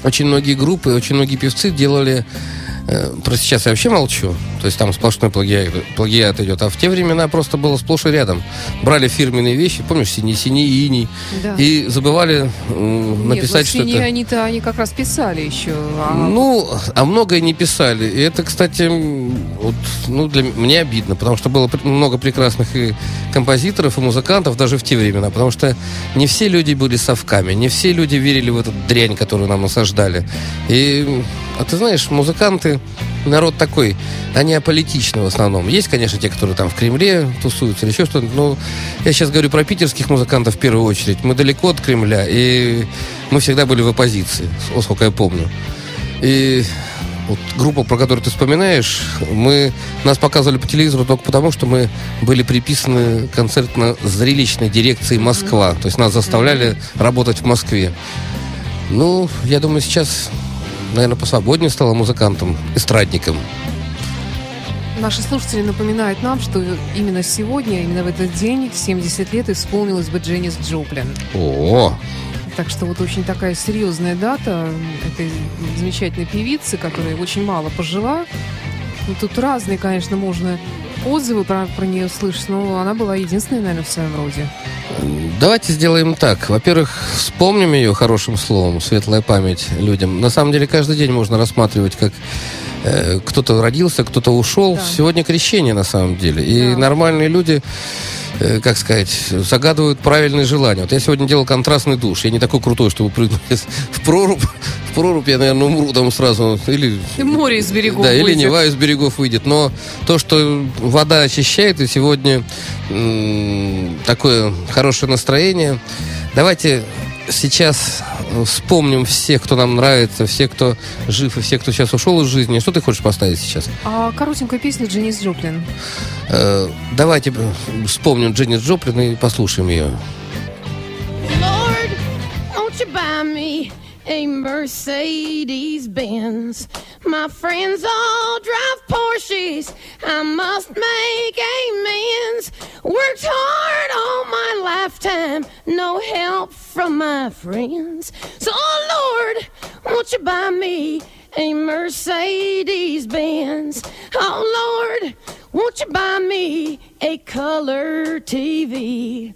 очень многие группы, очень многие певцы делали... э, Просто сейчас я вообще молчу. То есть там сплошной плагиат, плагиат идет. А в те времена просто было сплошь и рядом. Брали фирменные вещи, помнишь, синий-синий иней. Да. И забывали м, Нет, написать, вот что «Синие» они-то они как раз писали еще. а Ну, а многое не писали. И это, кстати, вот, ну, для м- мне обидно, потому что было много прекрасных и композиторов, и музыкантов даже в те времена, потому что не все люди были совками, не все люди верили в эту дрянь, которую нам насаждали. И, а ты знаешь, музыканты, народ такой, они аполитичны в основном. Есть, конечно, те, которые там в Кремле тусуются или еще что-то, но я сейчас говорю про питерских музыкантов в первую очередь. Мы далеко от Кремля, и мы всегда были в оппозиции, сколько я помню. И вот группа, про которую ты вспоминаешь, мы, нас показывали по телевизору только потому, что мы были приписаны концертно-зрелищной дирекции Москва. То есть нас заставляли работать в Москве. Ну, я думаю, сейчас, наверное, посвободнее стало музыкантом, эстрадником. Наши слушатели напоминают нам, что именно сегодня, именно в этот день, 70 лет исполнилось бы Дженнис Джоплин. О, Так что вот очень такая серьезная дата этой замечательной певицы, которая очень мало пожила. Ну, тут разные, конечно, можно отзывы про, про нее слышать, но она была единственная, наверное, в своем роде. Давайте сделаем так. Во-первых, вспомним ее хорошим словом, светлая память людям. На самом деле, каждый день можно рассматривать, как э, кто-то родился, кто-то ушел. Да. Сегодня крещение, на самом деле. И Да. нормальные люди, э, как сказать, загадывают правильные желания. Вот я сегодня делал контрастный душ. Я не такой крутой, чтобы прыгнуть в прорубь. В прорубь я, наверное, умру там сразу. Или И море из берегов да, или выйдет. Нева из берегов выйдет. Но то, что вода очищает, и сегодня м, такое хорошее настроение. Давайте сейчас вспомним всех, кто нам нравится, всех, кто жив, и всех, кто сейчас ушел из жизни. Что ты хочешь поставить сейчас? А коротенькая песня Дженнис Джоплин. Э, давайте вспомним Дженни Джоплин и послушаем ее. Lord, won't you buy me a Mercedes Benz? My friends all drive Porsches. I must make amends. Worked hard all my lifetime, no help from my friends. So, oh Lord, won't you buy me a Mercedes Benz? Oh, Lord, won't you buy me a color TV?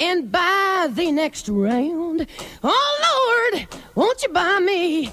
and buy the next round. Oh Lord, won't you buy me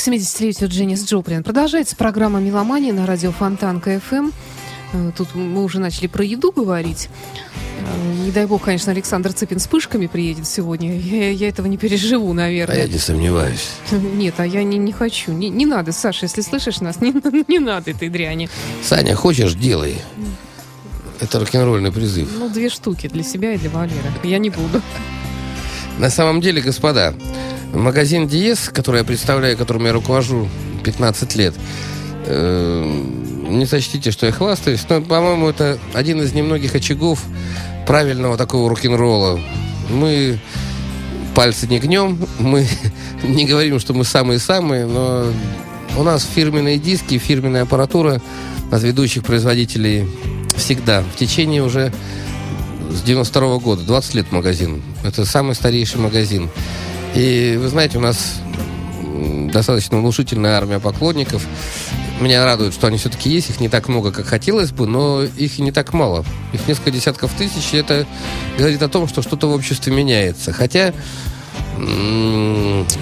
К 70-летию Дженнис Джоплин продолжается программа «Меломания» на радио Фонтан КФМ. Э, Тут мы уже начали про еду говорить. Э, Не дай бог, конечно, Александр Цыпин с пышками приедет сегодня. Я, я этого не переживу, А наверное. я не сомневаюсь. Нет, а я не, не хочу. Не, не надо, Саша, если слышишь нас, не, не надо этой дряни. Саня, хочешь, делай. Это рок-н-ролльный призыв. Ну, две штуки для себя и для Валеры. Я не буду. На самом деле, господа, магазин Диес, который я представляю, которым я руковожу 15 лет, э, не сочтите, что я хвастаюсь, но, по-моему, это один из немногих очагов правильного такого рок-н-ролла. Мы пальцы не гнем, мы не говорим, что мы самые-самые, но у нас фирменные диски, фирменная аппаратура от ведущих производителей всегда. В течение уже с 92 года, 20 лет магазин. Это самый старейший магазин. И вы знаете, у нас достаточно внушительная армия поклонников. Меня радует, что они все-таки есть. Их не так много, как хотелось бы, но их и не так мало. Их несколько десятков тысяч, и это говорит о том, что что-то в обществе меняется. Хотя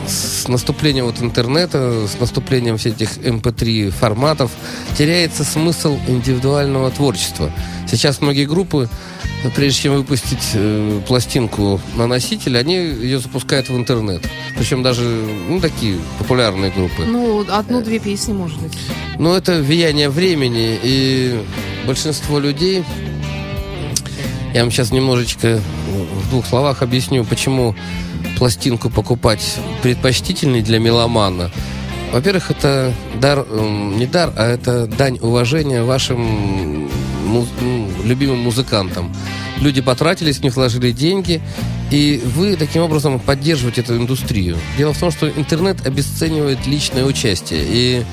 с наступлением вот интернета, с наступлением всех этих MP3 форматов теряется смысл индивидуального творчества. Сейчас многие группы, прежде чем выпустить э, пластинку на носитель, они ее запускают в интернет. Причем даже, ну, такие популярные группы. Ну, одну-две песни, может быть. Но это влияние времени, и большинство людей... Я вам сейчас немножечко в двух словах объясню, почему пластинку покупать предпочтительней для меломана. Во-первых, это дар, эм, не дар, а это дань уважения вашим му- ну, любимым музыкантам. Люди потратились, в них вложили деньги, и вы таким образом поддерживаете эту индустрию. Дело в том, что интернет обесценивает личное участие. И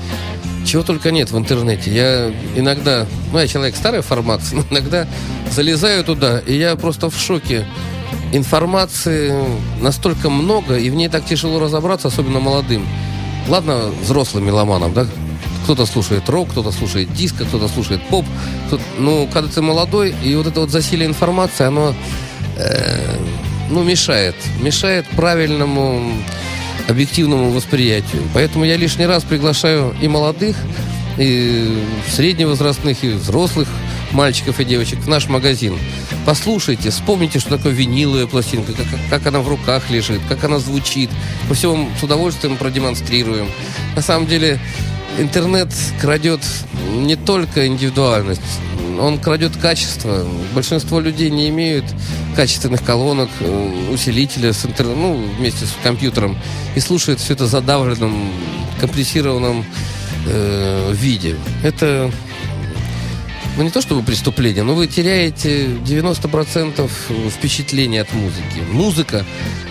чего только нет в интернете. Я иногда, ну, я человек старой формации, но иногда залезаю туда, и я просто в шоке. Информации настолько много, и в ней так тяжело разобраться, особенно молодым. Ладно, взрослым меломанам, да? Кто-то слушает рок, кто-то слушает диско, кто-то слушает поп. кто ну, когда ты молодой, и вот это вот засилие информации, оно, э, ну, мешает. Мешает правильному объективному восприятию. Поэтому я лишний раз приглашаю и молодых, и средневозрастных, и взрослых мальчиков и девочек в наш магазин. Послушайте, вспомните, что такое виниловая пластинка, как, как она в руках лежит, как она звучит. Мы все вам с удовольствием продемонстрируем. На самом деле, интернет крадет не только индивидуальность, он крадет качество. Большинство людей не имеют качественных колонок, усилителя с интер... ну, вместе с компьютером и слушают все это в задавленном, компрессированном э, виде. Это ну не то чтобы преступление, но вы теряете 90% впечатления от музыки. Музыка,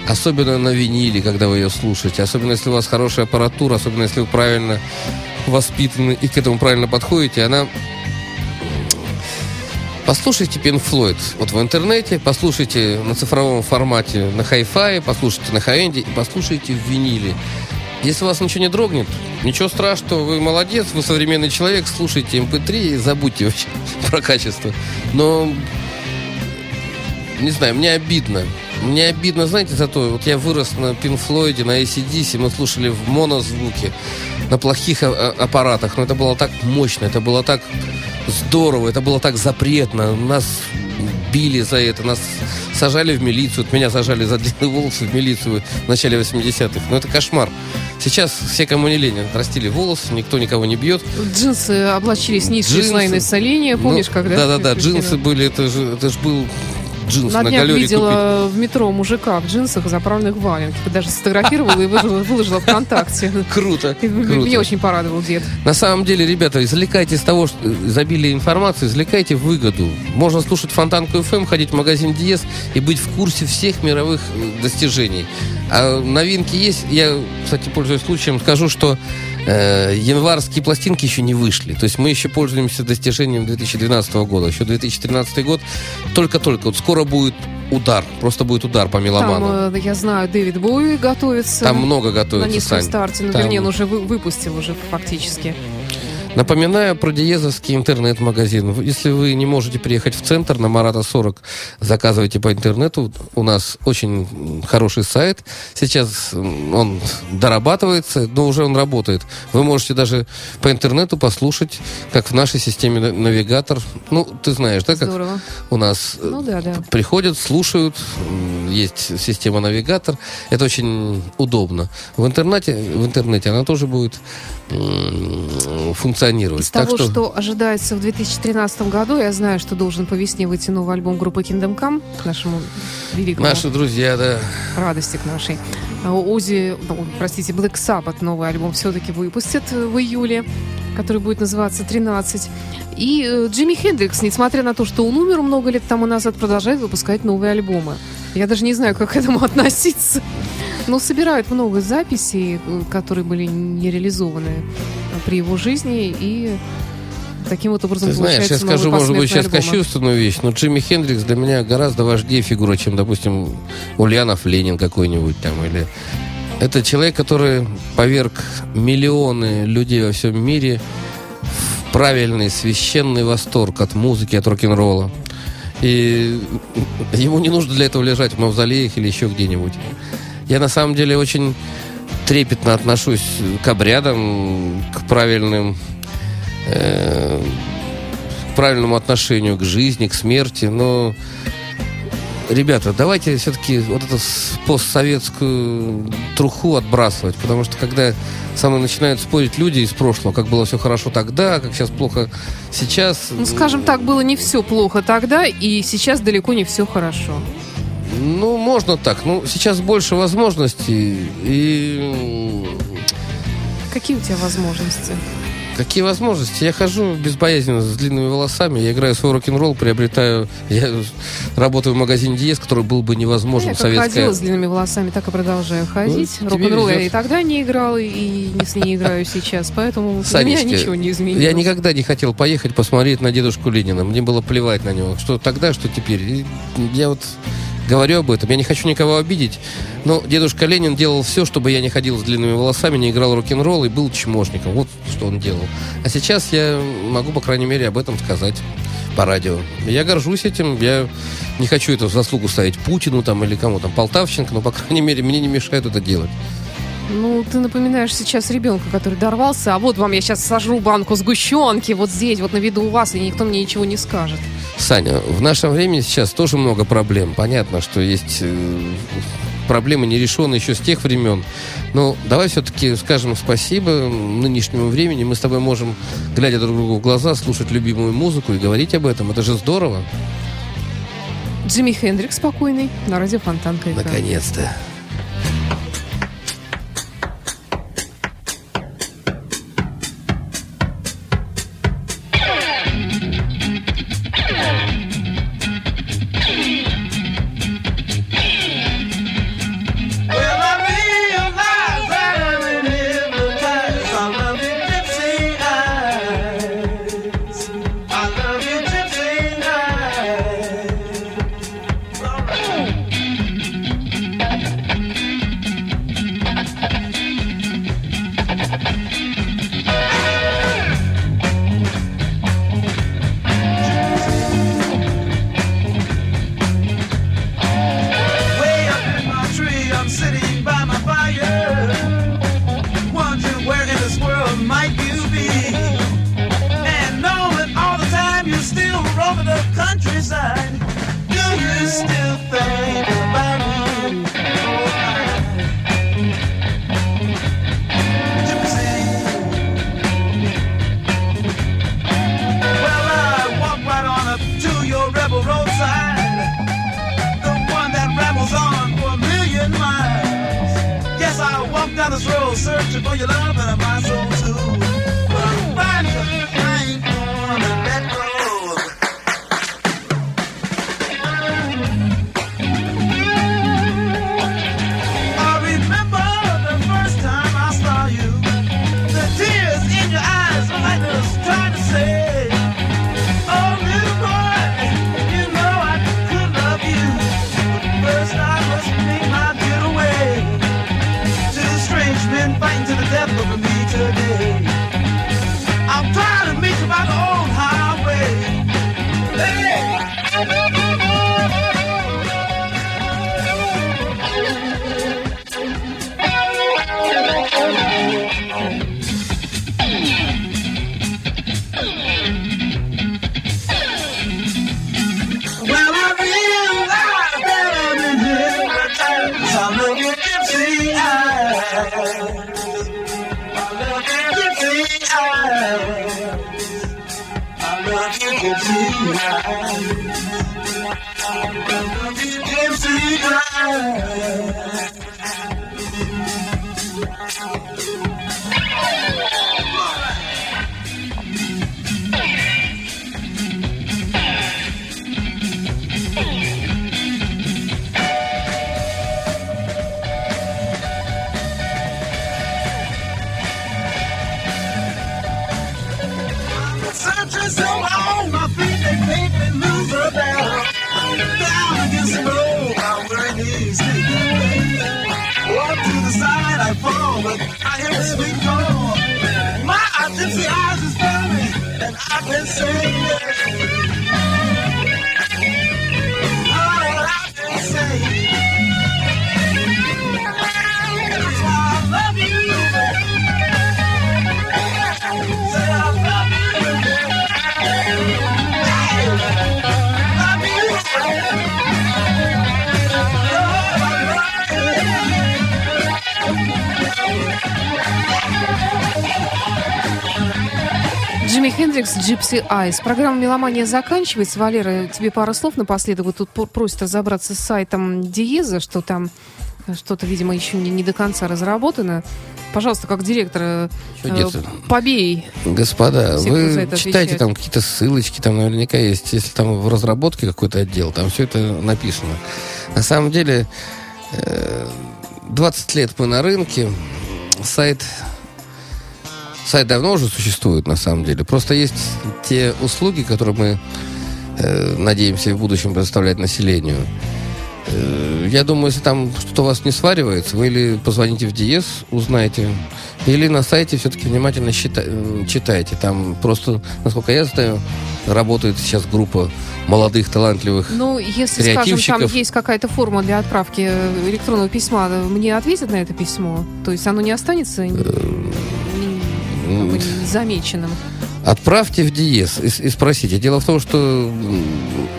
особенно на виниле, когда вы ее слушаете, особенно если у вас хорошая аппаратура, особенно если вы правильно воспитаны и к этому правильно подходите, она Послушайте Pink Floyd вот в интернете, послушайте на цифровом формате на хай-фае, послушайте на хай-энде и послушайте в виниле. Если у вас ничего не дрогнет, ничего страшного, вы молодец, вы современный человек, слушайте MP3 и забудьте вообще про качество. Но, не знаю, мне обидно. Мне обидно, знаете, за то, вот я вырос на Pink Floyd, на ACDC, мы слушали в монозвуке, на плохих а- а- аппаратах, но это было так мощно, это было так здорово, это было так запретно. Нас били за это, нас сажали в милицию. Вот меня сажали за длинные волосы в милицию в начале 80-х. Ну, это кошмар. Сейчас все, кому не лень, отрастили волосы, никто никого не бьет. Джинсы облачились низшее Джинсы. слойное соление. Помнишь, Ну, когда? Да-да-да, джинсы были, это же, это же был джинсы На на, галере купить. видела в метро мужика в джинсах, заправленных в валенки. Даже сфотографировала и выложила, выложила ВКонтакте. Круто. Меня очень порадовал дед. На самом деле, ребята, извлекайте из того, что изобилие информации, извлекайте выгоду. Можно слушать Фонтанку FM, ходить в магазин Диез и быть в курсе всех мировых э, достижений. А новинки есть. Я, кстати, пользуясь случаем, скажу, что э, январские пластинки еще не вышли. То есть мы еще пользуемся достижением 2012 года. Еще 2013 год только-только. Вот скоро будет удар. Просто будет удар по Там, меломану. э, я знаю, Дэвид Боуи готовится. Там много на готовится, низком Сань. старте. Ну, Там- вернее, он уже вы- выпустил уже фактически. Напоминаю про Диезовский интернет-магазин. Если вы не можете приехать в центр на Марата 40, заказывайте по интернету. У нас очень хороший сайт. Сейчас он дорабатывается, но уже он работает. Вы можете даже по интернету послушать, как в нашей системе на- навигатор. Ну, ты знаешь, да, как Здорово. у нас э, Ну да, да. приходят, слушают, есть система навигатор, это очень удобно. В интернете, в интернете она тоже будет м, функционировать. Из Так того, что, что... ожидается в 2013 году, я знаю, что должен по весне выйти новый альбом группы Kingdom Come, к нашему великому наши друзья, да, радости к нашей. А Ози, ну, простите, Black Sabbath новый альбом все-таки выпустят э, в июле, который будет называться «13». И э, Джимми Хендрикс, несмотря на то, что он умер много лет тому назад, продолжает выпускать новые альбомы. Я даже не знаю, как к этому относиться. Но собирают много записей, э, которые были не реализованы при его жизни, и таким вот образом ты знаешь, я скажу, может быть, сейчас кощунственную вещь, но Джимми Хендрикс для меня гораздо важнее фигура, чем, допустим, Ульянов Ленин какой-нибудь там, или... Это человек, который поверг миллионы людей во всем мире в правильный, священный восторг от музыки, от рок-н-ролла. И ему не нужно для этого лежать в мавзолеях или еще где-нибудь. Я на самом деле очень трепетно отношусь к обрядам, к правильным э, к правильному отношению к жизни, к смерти, но ребята, давайте все-таки вот эту постсоветскую труху отбрасывать, потому что когда со мной начинают спорить люди из прошлого, как было все хорошо тогда, как сейчас плохо сейчас. Ну, скажем так, было не все плохо тогда, и сейчас далеко не все хорошо. Ну, можно так. Ну, сейчас больше возможностей. И Какие у тебя возможности? Какие возможности? Я хожу безбоязненно с длинными волосами, я играю свой рок-н-ролл, приобретаю... Я работаю в магазине Диез, который был бы невозможен Я в советское... ходила с длинными волосами, так и продолжаю ходить. Ну, Рок-н-ролл я и тогда не играла, и не, с- не играю сейчас, поэтому для меня Санечка, ничего не изменилось. Я никогда не хотел поехать посмотреть на дедушку Ленина. Мне было плевать на него. Что тогда, что теперь. И я вот говорю об этом. Я не хочу никого обидеть. Но дедушка Ленин делал все, чтобы я не ходил с длинными волосами, не играл рок-н-ролл и был чмошником. Вот что он делал. А сейчас я могу, по крайней мере, об этом сказать по радио. Я горжусь этим. Я не хочу это в заслугу ставить Путину там или кому там, Полтавченко, но, по крайней мере, мне не мешает это делать. Ну, ты напоминаешь сейчас ребенка, который дорвался, а вот вам я сейчас сожру банку сгущенки вот здесь, вот на виду у вас, и никто мне ничего не скажет. Саня, в нашем времени сейчас тоже много проблем. Понятно, что есть э, проблемы нерешенные еще с тех времен. Но давай все-таки скажем спасибо нынешнему времени. Мы с тобой можем, глядя друг другу в глаза, слушать любимую музыку и говорить об этом. Это же здорово. Джимми Хендрикс спокойный на радио Фонтанка. FM. Наконец-то. Countryside, uh, Хендрикс, Gypsy Eyes. Программа «Меломания» заканчивается. Валера, тебе пара слов напоследок. Вот тут просят разобраться с сайтом Диеза, что там что-то, видимо, еще не, не до конца разработано. Пожалуйста, как директор, э, побей. Господа, вы читайте там какие-то ссылочки, там наверняка есть, если там в разработке какой-то отдел, там все это написано. На самом деле, э, 20 лет мы на рынке, сайт, сайт давно уже существует, на самом деле. Просто есть те услуги, которые мы э, надеемся в будущем предоставлять населению. Э, Я думаю, если там что-то у вас не сваривается, вы или позвоните в Диез, узнаете, или на сайте все-таки внимательно счита- читайте. Там просто, насколько я знаю, работает сейчас группа молодых, талантливых. Ну, если, скажем, там есть какая-то форма для отправки э, электронного письма, э, мне ответят на это письмо? То есть оно не останется Незамеченным? Отправьте в Диез и, и спросите. Дело в том, что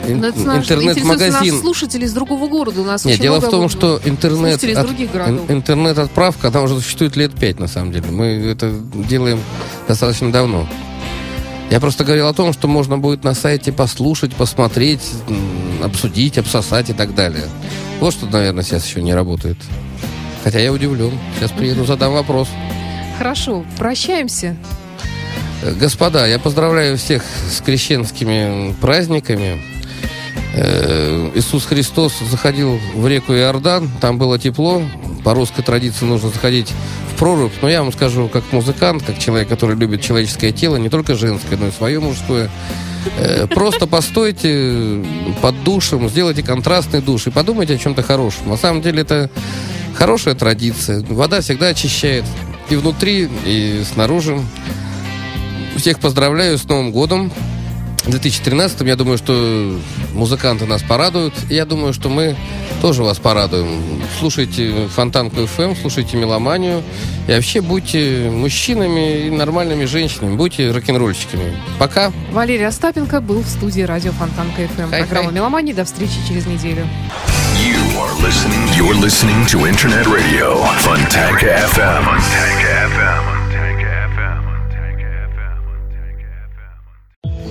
интернет-магазин... наши слушатели из другого города. У нас Нет, дело в том, что интернет, от- интернет-отправка, она уже существует лет пять, на самом деле. Мы это делаем достаточно давно. Я просто говорил о том, что можно будет на сайте послушать, посмотреть, обсудить, обсосать и так далее. Вот что, наверное, сейчас еще не работает. Хотя я удивлен. Сейчас приеду, задам вопрос. Хорошо, прощаемся. Господа, я поздравляю всех с крещенскими праздниками. Э, Иисус Христос заходил в реку Иордан, там было тепло. По русской традиции нужно заходить в прорубь. Но я вам скажу, как музыкант, как человек, который любит человеческое тело, не только женское, но и свое мужское. э, Просто постойте под душем, сделайте контрастный душ и подумайте о чем-то хорошем. На самом деле это хорошая традиция. Вода всегда очищает и внутри, и снаружи. Всех поздравляю с Новым годом. В 2013 я думаю, что музыканты нас порадуют. И я думаю, что мы тоже вас порадуем. Слушайте Фонтанку FM, слушайте Меломанию. И вообще будьте мужчинами и нормальными женщинами. Будьте рок-н-ролльщиками. Пока. Валерий Остапенко был в студии радио Фонтанка FM. Хай-хай. Программа «Меломания». До встречи через неделю. You are listening. You're listening to Internet Radio Fontanka FM. Fontanka FM.